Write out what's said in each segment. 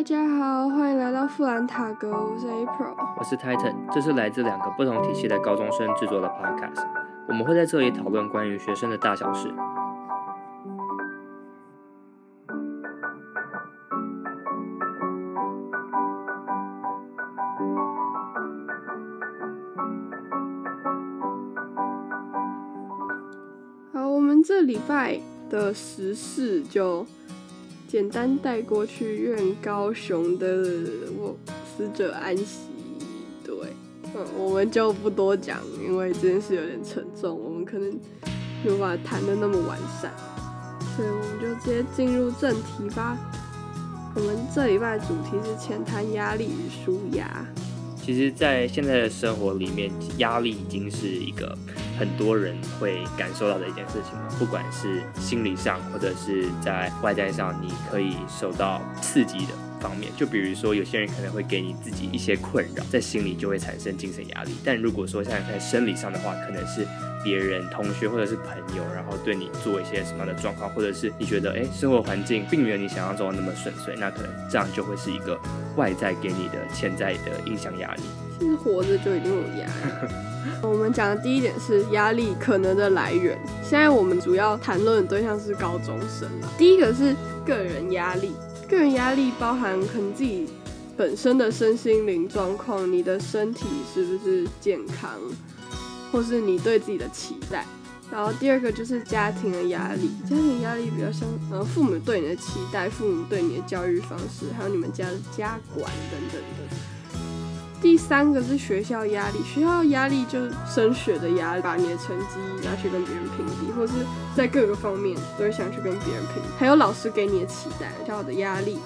大家好，欢迎来到富兰塔格，我是 April。我是 Titan，这是来自两个不同体系的高中生制作的 Podcast。我们会在这里讨论关于学生的大小事。好，我们这礼拜的时事就简单带过去，愿高雄的我死者安息。对，嗯，我们就不多讲，因为这件事有点沉重，我们可能没有办法谈的那么完善，所以我们就直接进入正题吧。我们这礼拜主题是浅谈压力与舒压。其实，在现在的生活里面，压力已经是一个很多人会感受到的一件事情了。不管是心理上，或者是在外在上，你可以受到刺激的方面。就比如说，有些人可能会给你自己一些困扰，在心里就会产生精神压力。但如果说像在生理上的话，可能是别人、同学或者是朋友，然后对你做一些什么样的状况，或者是你觉得哎，生活环境并没有你想象中的那么顺遂，那可能这样就会是一个外在给你的潜在的影响压力。其实活着就已经有压力。我们讲的第一点是压力可能的来源。现在我们主要谈论的对象是高中生了。第一个是个人压力，个人压力包含可能自己本身的身心灵状况，你的身体是不是健康，或是你对自己的期待。然后第二个就是家庭的压力，家庭压力比较像呃父母对你的期待，父母对你的教育方式，还有你们家的家管等等的。第三个是学校压力，学校压力就是升学的压力，把你的成绩拿去跟别人评比，或是在各个方面都会想去跟别人评，还有老师给你的期待，较的压力。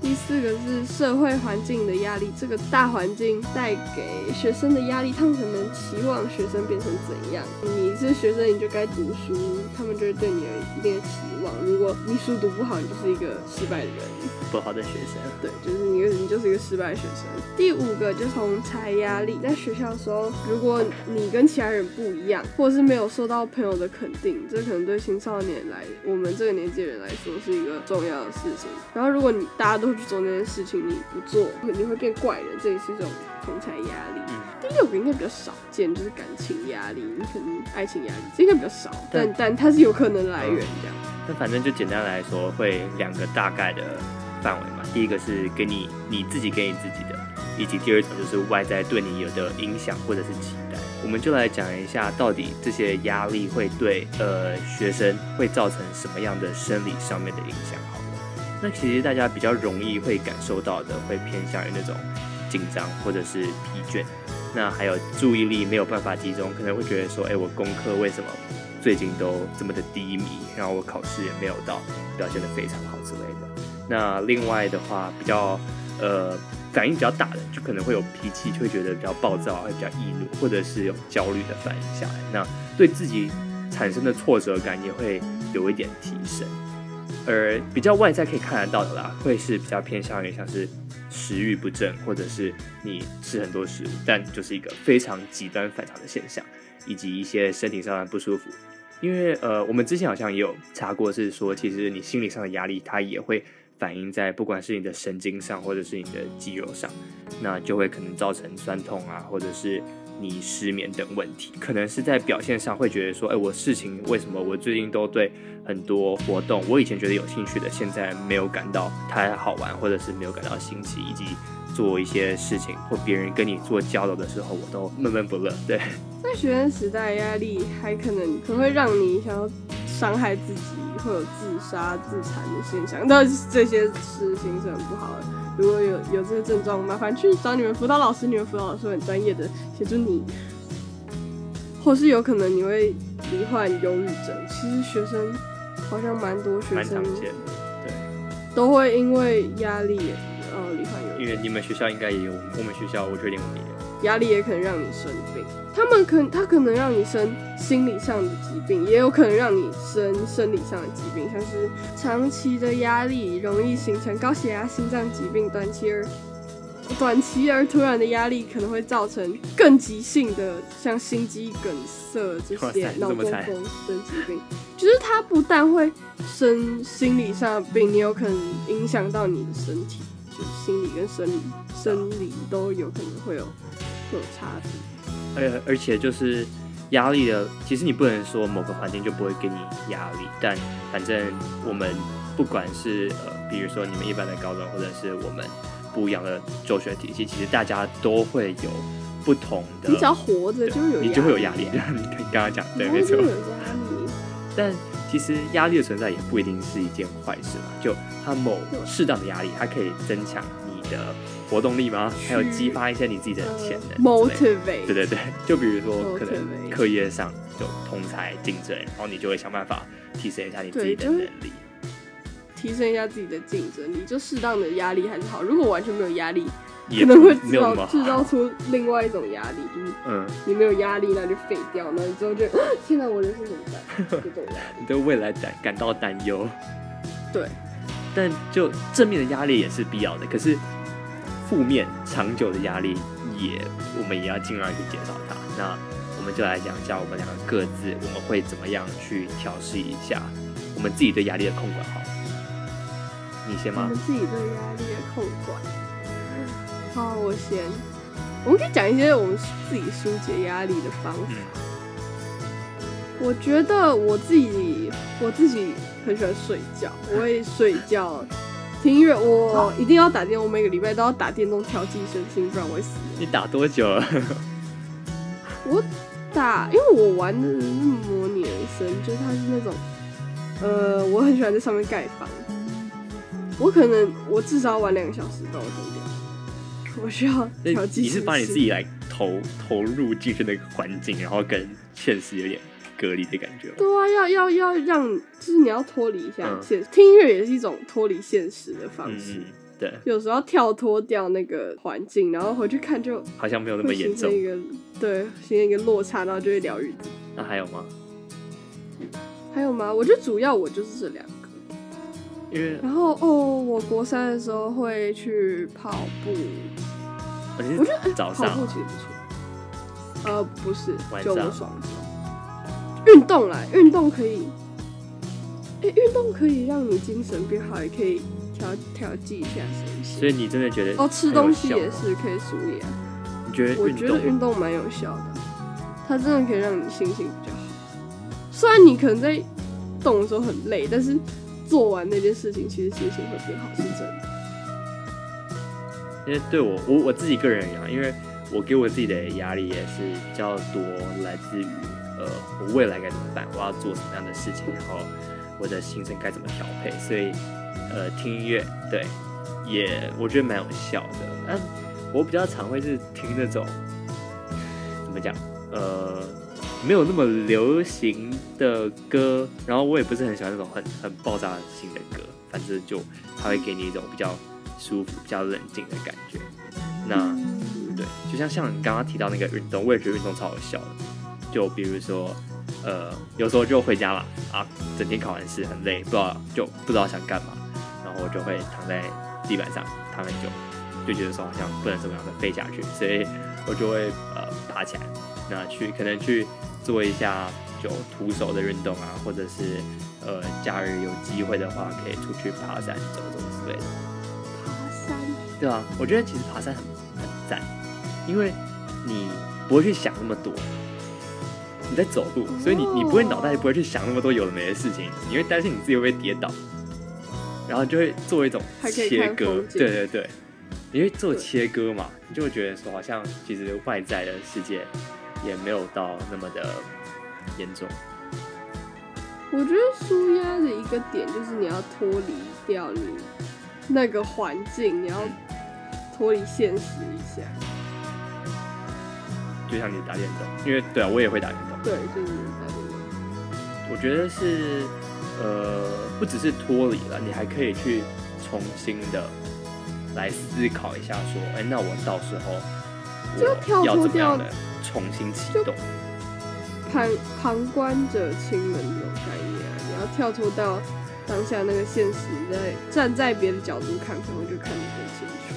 第四个是社会环境的压力，这个大环境带给学生的压力，他们可能期望学生变成怎样？你是学生，你就该读书，他们就会对你有一定的期望。如果你书读不好，你就是一个失败的人，不好的学生。对，就是你，你就是一个失败的学生。第五个就是同才压力，在学校的时候，如果你跟其他人不一样，或者是没有受到朋友的肯定，这可能对青少年来，我们这个年纪的人来说是一个重要的事情。然后，如果你大家都去做那件事情，你不做，你会变怪人，这也是一种同才压力。嗯第六个应该比较少见，就是感情压力，你可能爱情压力，这应该比较少，但但它是有可能来源这样。那反正就简单来说，会两个大概的范围嘛。第一个是给你你自己给你自己的，以及第二种就是外在对你有的影响或者是期待。我们就来讲一下，到底这些压力会对呃学生会造成什么样的生理上面的影响？好了，那其实大家比较容易会感受到的，会偏向于那种紧张或者是疲倦，那还有注意力没有办法集中，可能会觉得说，哎，我功课为什么最近都这么的低迷？然后我考试也没有到表现的非常好之类的。那另外的话，比较呃反应比较大的，就可能会有脾气，就会觉得比较暴躁，会比较易怒，或者是有焦虑的反应下来。那对自己产生的挫折感也会有一点提升。而比较外在可以看得到的啦，会是比较偏向于像是食欲不振，或者是你吃很多食物，但就是一个非常极端反常的现象，以及一些身体上的不舒服。因为呃，我们之前好像也有查过，是说其实你心理上的压力，它也会反映在不管是你的神经上，或者是你的肌肉上，那就会可能造成酸痛啊，或者是你失眠等问题。可能是在表现上会觉得说，哎，我事情为什么我最近都对很多活动，我以前觉得有兴趣的，现在没有感到太好玩，或者是没有感到新奇，以及做一些事情或别人跟你做交流的时候，我都闷闷不乐。对。在学生时代，压力还可能可能会让你想要伤害自己，会有自杀、自残的现象。但这些事情是很不好的。如果有有这个症状，麻烦去找你们辅导老师，你们辅导老师很专业的协助你。或是有可能你会罹患忧郁症。其实学生好像蛮多学生对都会因为压力呃罹患忧郁。因为你们学校应该也有，我们学校我确定我们也有。压力也可能让你生病，他们可他可能让你生心理上的疾病，也有可能让你生生理上的疾病，像是长期的压力容易形成高血压、心脏疾病；短期而短期而突然的压力可能会造成更急性的，像心肌梗塞这些脑中风等疾病。就是它不但会生心理上的病，你有可能影响到你的身体。就是心理跟生理生理都有可能会有会有差别。而而且就是压力的，其实你不能说某个环境就不会给你压力，但反正我们不管是呃，比如说你们一般的高中，或者是我们不一样的就学体系，其实大家都会有不同的。你只要活着就有你就会有压力，你刚刚讲，对，没错。有压力，但。其实压力的存在也不一定是一件坏事嘛，就它某适当的压力，它可以增强你的活动力吗？还有激发一些你自己的潜能。motivate。对对对，就比如说可能课业上就同才竞争，然后你就会想办法提升一下你自己的能力，提升一下自己的竞争力，就适当的压力还是好。如果完全没有压力。可能会制造制造出另外一种压力，就是嗯，你没有压力，那就废掉，那你之后就 天哪，我人生怎么办？这种压力，对未来感感到担忧。对，但就正面的压力也是必要的，可是负面长久的压力也，我们也要尽量去减少它。那我们就来讲一下我们两个各自我们会怎么样去调试一下我们自己对压力的控管。好，你先吗？我们自己对压力的控管。好，我先。我们可以讲一些我们自己疏解压力的方法。我觉得我自己，我自己很喜欢睡觉，我会睡觉，听音乐。我一定要打电，我每个礼拜都要打电动调剂身心，不然我会死。你打多久了？我打，因为我玩的是模拟人生，就是它是那种，呃，我很喜欢在上面盖房。我可能我至少要玩两个小时把我丢掉。我需要调剂。你是把你自己来投投入进去那个环境，然后跟现实有点隔离的感觉。对啊，要要要让，就是你要脱离一下现实。听音乐也是一种脱离现实的方式。对，有时候跳脱掉那个环境，然后回去看，就好像没有那么严重。一个对，形成一个落差，然后就会疗愈。那还有吗？还有吗？我觉得主要我就是这两个。因为然后哦，我国三的时候会去跑步。我觉得早上跑步其实不错。呃，不是，就我爽。运动来，运动可以，哎，运动可以让你精神变好，也可以调调剂一下身心。所以你真的觉得哦，吃东西也是可以舒压。你觉得？我觉得运动蛮有效的，它真的可以让你心情比较好。虽然你可能在动的时候很累，但是做完那件事情，其实心情会变好，是真的。因为对我我我自己个人一样，因为我给我自己的压力也是比较多，来自于呃我未来该怎么办，我要做什么样的事情，然后我的行程该怎么调配，所以呃听音乐对也我觉得蛮有效的。但我比较常会是听那种怎么讲呃没有那么流行的歌，然后我也不是很喜欢那种很很爆炸性的歌，反正就它会给你一种比较。舒服、比较冷静的感觉。那对，就像像你刚刚提到那个运动，我也觉得运动超有效的。就比如说，呃，有时候就回家嘛，啊，整天考完试很累，不知道就不知道想干嘛，然后我就会躺在地板上躺很久，就觉得说好像不能怎么样的飞下去，所以我就会呃爬起来，那去可能去做一下就徒手的运动啊，或者是呃假日有机会的话，可以出去爬山走走之类的。爬山对啊，我觉得其实爬山很很赞，因为你不会去想那么多，你在走路，所以你你不会脑袋不会去想那么多有的没的事情，你会担心你自己会不会跌倒，然后就会做一种切割，对对对，你会做切割嘛，你就会觉得说好像其实外在的世界也没有到那么的严重。我觉得舒压的一个点就是你要脱离掉你那个环境，你要。脱离现实一下，就像你打电动，因为对啊，我也会打电动。对，就是打电动。我觉得是，呃，不只是脱离了，你还可以去重新的来思考一下，说，哎，那我到时候我要怎么样的重新启动？旁旁观者清的那种概念啊，你要跳脱到当下那个现实，在站在别的角度看，可能就看得更清楚。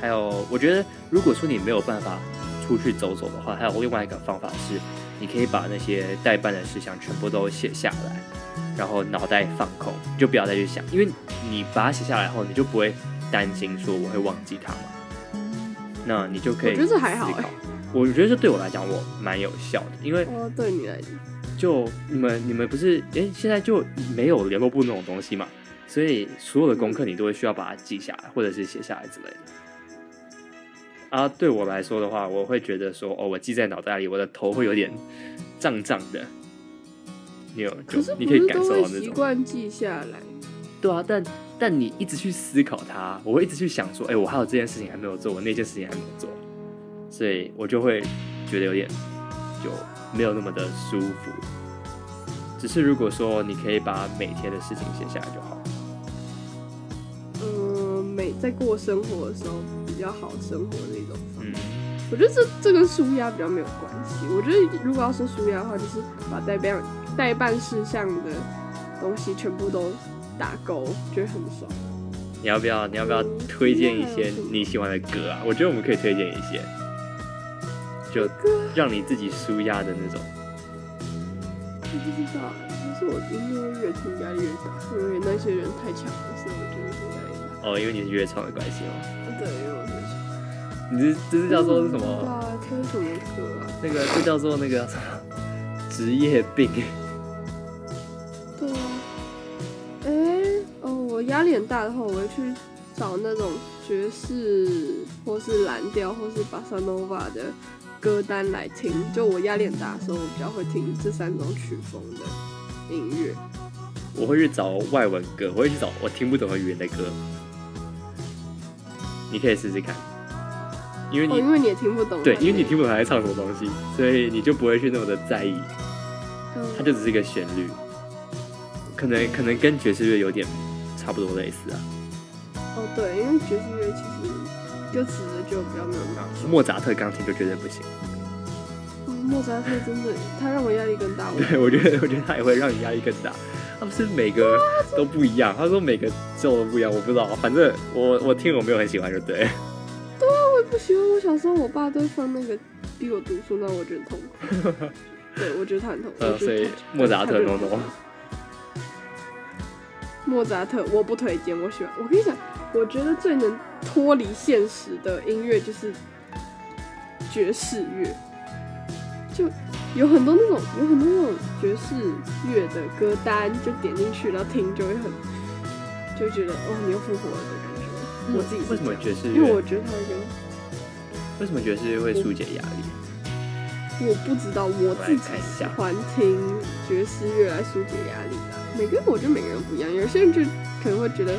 还有，我觉得如果说你没有办法出去走走的话，还有另外一个方法是，你可以把那些代办的事项全部都写下来，然后脑袋放空，就不要再去想，因为你把它写下来后，你就不会担心说我会忘记它嘛？那你就可以我觉得这还好欸我觉得这对我来讲我蛮有效的，因为哦，对你来讲，就你们你们不是诶，现在就没有联络簿那种东西嘛，所以所有的功课你都会需要把它记下来，或者是写下来之类的。啊，对我来说的话，我会觉得说，哦，我记在脑袋里，我的头会有点胀胀的。你有就可是你可以感受到那种，习惯记下来？对啊，但但你一直去思考它，我会一直去想说，哎、我还有这件事情还没有做，我那件事情还没有做，所以我就会觉得有点就没有那么的舒服。只是如果说你可以把每天的事情写下来就好。嗯，每在过生活的时候比较好生活的一种方嗯。我觉得这这跟舒压比较没有关系。我觉得如果要说舒压的话，就是把代办代办事项的东西全部都打勾，觉得很爽。你要不要你要不要嗯推荐一些你喜欢的歌啊？我觉得我们可以推荐一些，就让你自己舒压的那种。我不知道，但是我音乐越听压力越大，因为那些人太强了，所以我觉得是压力大。哦，因为你是乐创的关系吗？对，因为我是强。你这这是叫做是什么？啊？听什么歌啊？那个这叫做那个什 么职业病。对啊，哎、哦，我压力很大的话，我会去找那种爵士或是蓝调或是巴萨诺瓦的歌单来听。就我压力很大的时候，我比较会听这三种曲风的音乐。我会去找外文歌，我会去找我听不懂的语言的歌。你可以试试看，因为哦，你、因为你也听不懂。对，因为你听不懂他在唱什么东西，所以你就不会去那么的在意，嗯，它就只是一个旋律，可能可能跟爵士乐有点差不多类似啊。哦，对，因为爵士乐其实歌词的就比较没有那么重。莫扎特钢琴就绝对不行，哦莫扎特真的，他让我压力更大。对我觉得我觉得他也会让你压力更大。他不是每个都不一样，他说每个奏都不一样，我不知道，反正我我听我没有很喜欢就对了。我也不喜欢。我小时候，我爸都放那个逼我读书，那我觉得痛苦。对，我觉得他很痛苦。呃，所以莫扎特他 no 就 no。莫扎特我不推荐，我喜欢。我跟你讲，我觉得最能脱离现实的音乐就是爵士乐，就有很多那种有很多那种爵士乐的歌单，就点进去然后听就会很，就会觉得哦，你又复活了的感觉。我自己为什么爵士乐？因为我觉得它跟为什么爵士乐会疏解压力？我不知道，我自己喜欢听爵士乐来疏解压力啦。每个人我觉得每个人不一样，有些人就可能会觉得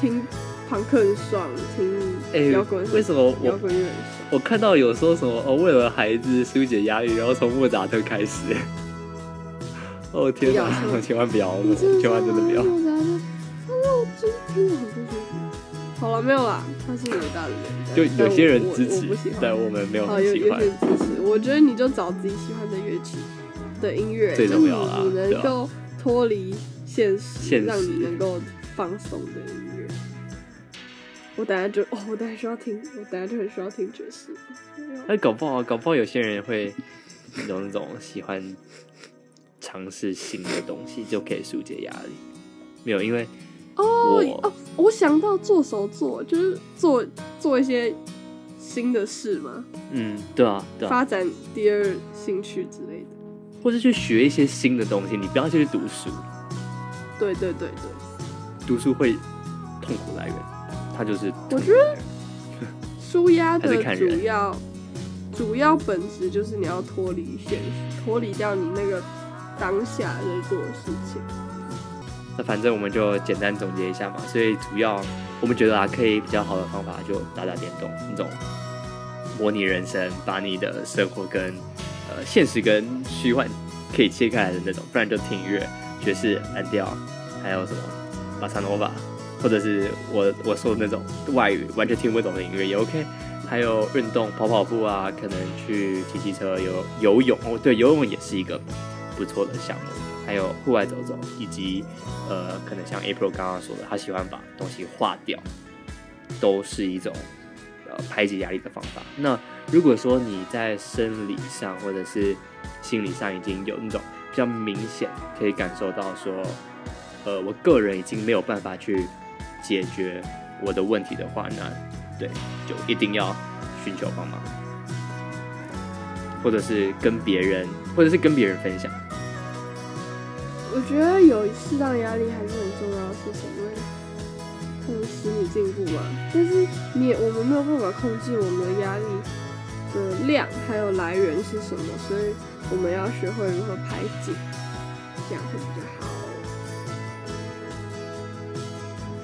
听朋克很爽，听哎摇滚很、为什么我摇滚乐很爽？我看到有说什么哦，为了孩子疏解压力，然后从莫扎特开始。哦天哪！不要千万不要，你真的千万真的不要。莫扎特，他让我真听了很不舒服。好了，没有啦，他是伟大的人，就有些人支持。但我们没有好，很喜欢有有些。人支持，我觉得你就找自己喜欢的乐器的音乐，最就重要啦你能够脱离现实，现实让你能够放松的音乐。我等下就哦，我等下需要听，我等下就很需要听爵士。那搞不好，搞不好有些人会有那种喜欢尝试新的东西，就可以疏解压力。没有，因为哦我哦，我想到做手作，就是做做一些新的事嘛，嗯，对啊，对啊，发展第二兴趣之类的。或是去学一些新的东西，你不要去读书，对对对对，读书会痛苦来源，它就是我觉得舒压的主要主要本质就是你要脱离现实，脱离掉你那个当下在做的事情。那反正我们就简单总结一下嘛，所以主要我们觉得啊，可以比较好的方法就打打电动，那种模拟人生，把你的生活跟呃现实跟虚幻可以切开来的那种，不然就听音乐、爵士、蓝调，还有什么？巴萨诺瓦，或者是我我说的那种外语完全听不懂的音乐也 OK。还有运动，跑跑步啊，可能去骑骑车、游游泳哦，对，游泳也是一个不错的项目。还有户外走走，以及呃，可能像 April 刚刚说的，他喜欢把东西化掉，都是一种呃排解压力的方法。那如果说你在生理上或者是心理上已经有那种比较明显可以感受到说，呃，我个人已经没有办法去解决我的问题的话，那对，就一定要寻求帮忙，或者是跟别人，或者是跟别人分享。我觉得有适当压力还是很重要的事情，因为它能使你进步嘛。但是你我们没有办法控制我们的压力的量还有来源是什么，所以我们要学会如何排解，这样会比较好。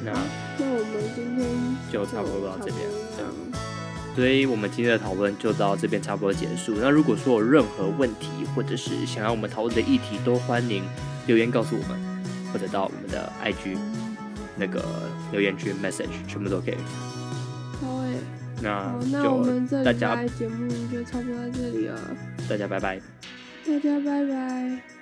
那那我们今天就差不多到这边这样。所以我们今天的讨论就到这边差不多结束。那如果说有任何问题，或者是想要我们讨论的议题，都欢迎留言告诉我们，或者到我们的 IG 那个留言区 message，全部都可以。好诶，那好，那我们这大家拜节目就差不多到这里了，大家拜拜。大家拜拜。